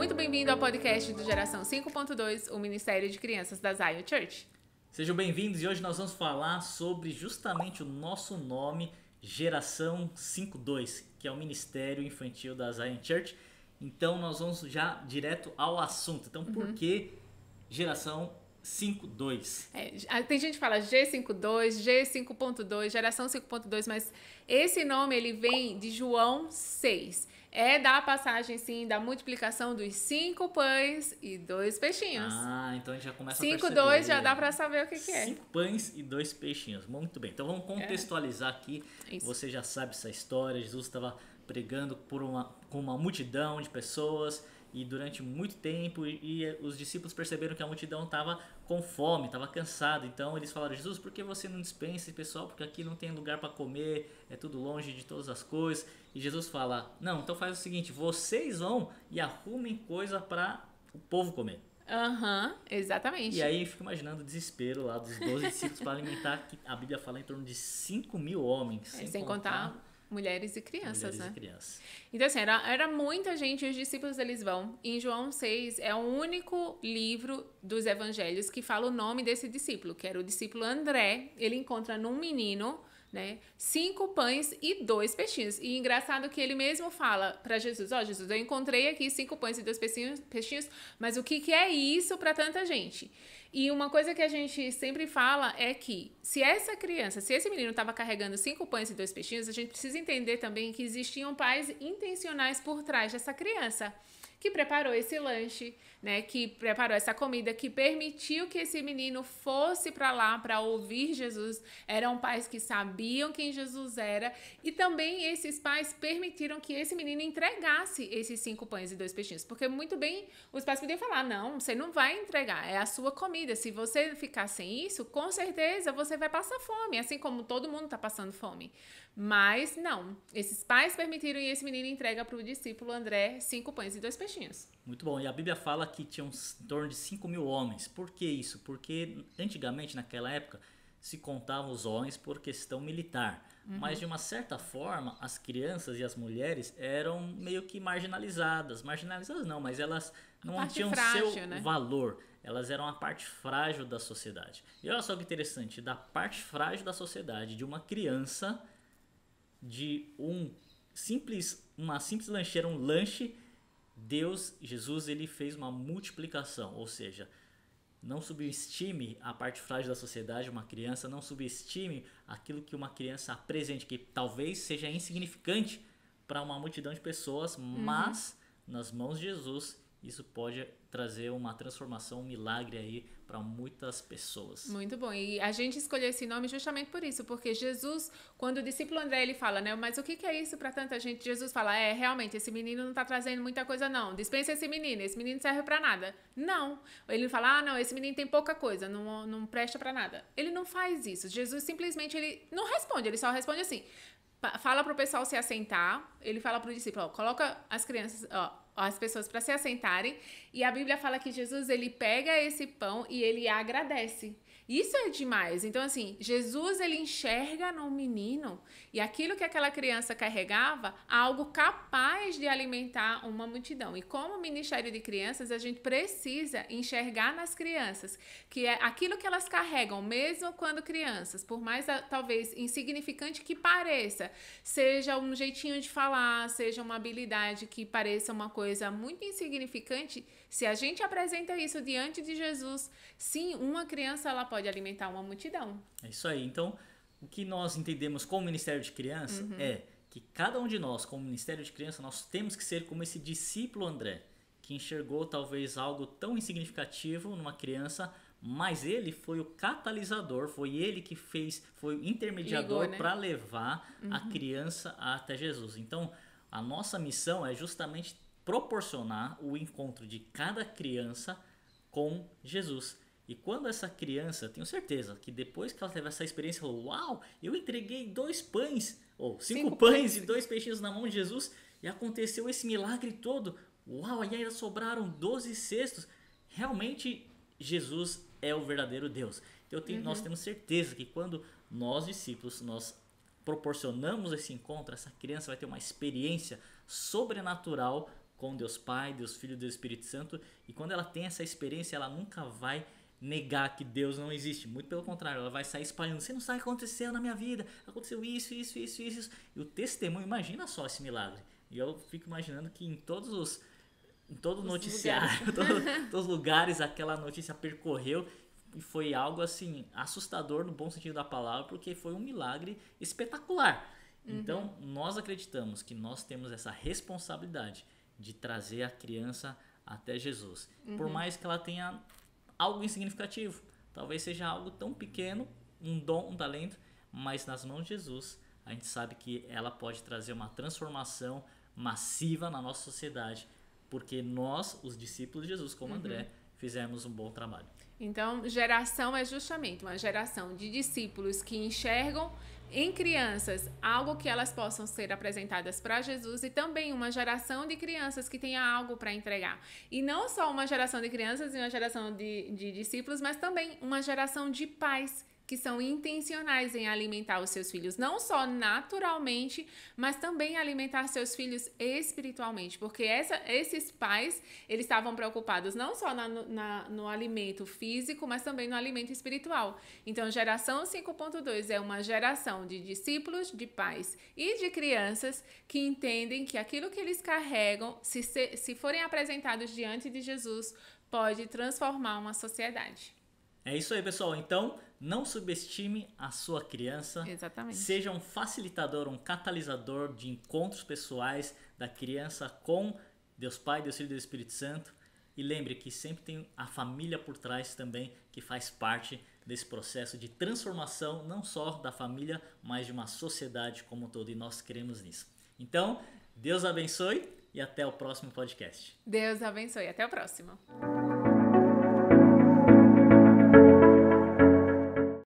muito bem-vindo ao podcast do Geração 5.2, o Ministério de Crianças da Zion Church. Sejam bem-vindos e hoje nós vamos falar sobre justamente o nosso nome, Geração 52, que é o Ministério Infantil da Zion Church. Então nós vamos já direto ao assunto. Então, por Uhum. que Geração 52? É, tem gente que fala G52, G5.2, geração 5.2, mas esse nome ele vem de João 6. É da passagem, sim, da multiplicação dos cinco pães e dois peixinhos. Ah, então a gente já começa a 5, perceber. 2 já dá pra saber o que, que é. Cinco pães e dois peixinhos. Muito bem. Então vamos contextualizar aqui. Isso. Você já sabe essa história. Jesus estava pregando por uma, com uma multidão de pessoas e durante muito tempo e, e os discípulos perceberam que a multidão estava com fome, estava cansada. Então eles falaram: Jesus, por que você não dispensa esse pessoal? Porque aqui não tem lugar para comer, é tudo longe de todas as coisas. E Jesus fala: Não, então faz o seguinte: vocês vão e arrumem coisa para o povo comer. Aham, exatamente. E aí eu fico imaginando o desespero lá dos 12 discípulos para alimentar, que a Bíblia fala em torno de 5 mil homens. É, sem contar mulheres e crianças, mulheres né? e crianças. Então, assim, era, era muita gente, os discípulos eles vão. Em João 6 é o único livro dos evangelhos que fala o nome desse discípulo, que era o discípulo André. Ele encontra num menino, né, cinco pães e dois peixinhos. E engraçado que ele mesmo fala para Jesus: Ó, Jesus, eu encontrei aqui cinco pães e dois peixinhos, peixinhos mas o que, que é isso para tanta gente? E uma coisa que a gente sempre fala é que se essa criança, se esse menino estava carregando cinco pães e dois peixinhos, a gente precisa entender também que existiam pais intencionais por trás dessa criança que preparou esse lanche, né, que preparou essa comida, que permitiu que esse menino fosse para lá para ouvir Jesus. Eram pais que sabiam quem Jesus era e também esses pais permitiram que esse menino entregasse esses cinco pães e dois peixinhos, porque muito bem os pais podiam falar: "Não, você não vai entregar, é a sua comida. Se você ficar sem isso, com certeza você vai passar fome, assim como todo mundo está passando fome". Mas não, esses pais permitiram e esse menino entrega para o discípulo André cinco pães e dois peixinhos. Muito bom. E a Bíblia fala que tinham em torno de 5 mil homens. Por que isso? Porque antigamente, naquela época, se contavam os homens por questão militar. Uhum. Mas de uma certa forma, as crianças e as mulheres eram meio que marginalizadas. Marginalizadas não, mas elas não tinham frágil, seu né? valor. Elas eram a parte frágil da sociedade. E olha só que interessante, da parte frágil da sociedade, de uma criança, de um simples, uma simples lancheira, um lanche, Deus, Jesus, ele fez uma multiplicação, ou seja, não subestime a parte frágil da sociedade, uma criança, não subestime aquilo que uma criança apresente, que talvez seja insignificante para uma multidão de pessoas, mas nas mãos de Jesus isso pode trazer uma transformação, um milagre aí para muitas pessoas. Muito bom. E a gente escolheu esse nome justamente por isso, porque Jesus, quando o discípulo André ele fala, né, mas o que, que é isso para tanta gente? Jesus fala, é, realmente, esse menino não tá trazendo muita coisa não. Dispensa esse menino, esse menino serve para nada. Não. Ele fala, ah, não, esse menino tem pouca coisa, não, não presta para nada. Ele não faz isso. Jesus simplesmente ele não responde, ele só responde assim: fala pro pessoal se assentar, ele fala pro discípulo, ó, coloca as crianças, ó, as pessoas para se assentarem, e a Bíblia fala que Jesus ele pega esse pão e ele agradece. Isso é demais. Então assim, Jesus ele enxerga no menino e aquilo que aquela criança carregava, algo capaz de alimentar uma multidão. E como ministério de crianças, a gente precisa enxergar nas crianças que é aquilo que elas carregam, mesmo quando crianças, por mais ah, talvez insignificante que pareça, seja um jeitinho de falar, seja uma habilidade que pareça uma coisa muito insignificante, se a gente apresenta isso diante de Jesus, sim, uma criança ela pode alimentar uma multidão. É isso aí. Então, o que nós entendemos como Ministério de Criança Uhum. é que cada um de nós, como Ministério de Criança, nós temos que ser como esse discípulo André, que enxergou talvez algo tão insignificativo numa criança, mas ele foi o catalisador, foi ele que fez, foi o intermediador né? para levar a criança até Jesus. Então, a nossa missão é justamente proporcionar o encontro de cada criança com Jesus. E quando essa criança, tenho certeza que depois que ela teve essa experiência, falou: Uau, eu entreguei dois pães, ou cinco, Cinco pães pães. e dois peixinhos na mão de Jesus, e aconteceu esse milagre todo. Uau, e ainda sobraram 12 cestos. Realmente, Jesus é o verdadeiro Deus. Então, eu tenho- nós temos certeza que quando nós, discípulos, nós proporcionamos esse encontro, essa criança vai ter uma experiência sobrenatural com Deus Pai, Deus Filho e Deus Espírito Santo. E quando ela tem essa experiência, ela nunca vai negar que Deus não existe. Muito pelo contrário, ela vai sair espalhando. Você não sabe o que aconteceu na minha vida. Aconteceu isso, isso, isso, isso. isso. E o testemunho, imagina só esse milagre. E eu fico imaginando que em todos os. Em todo os noticiário, todos, todos os lugares, aquela notícia percorreu e foi algo assim assustador no bom sentido da palavra, porque foi um milagre espetacular. Uhum. Então, nós acreditamos que nós temos essa responsabilidade de trazer a criança até Jesus. Uhum. Por mais que ela tenha algo insignificativo, talvez seja algo tão pequeno, um dom, um talento, mas nas mãos de Jesus, a gente sabe que ela pode trazer uma transformação massiva na nossa sociedade, porque nós, os discípulos de Jesus, como uhum. André, fizemos um bom trabalho. Então, geração é justamente uma geração de discípulos que enxergam em crianças algo que elas possam ser apresentadas para Jesus e também uma geração de crianças que tenha algo para entregar. E não só uma geração de crianças e uma geração de, de discípulos, mas também uma geração de pais que são intencionais em alimentar os seus filhos, não só naturalmente, mas também alimentar seus filhos espiritualmente, porque essa, esses pais eles estavam preocupados não só na, na, no alimento físico, mas também no alimento espiritual. Então, geração 5.2 é uma geração de discípulos, de pais e de crianças que entendem que aquilo que eles carregam, se, se forem apresentados diante de Jesus, pode transformar uma sociedade. É isso aí, pessoal. Então, não subestime a sua criança. Exatamente. Seja um facilitador, um catalisador de encontros pessoais da criança com Deus Pai, Deus Filho e Deus Espírito Santo. E lembre que sempre tem a família por trás também que faz parte desse processo de transformação, não só da família, mas de uma sociedade como um todo. E nós queremos nisso. Então, Deus abençoe e até o próximo podcast. Deus abençoe. Até o próximo.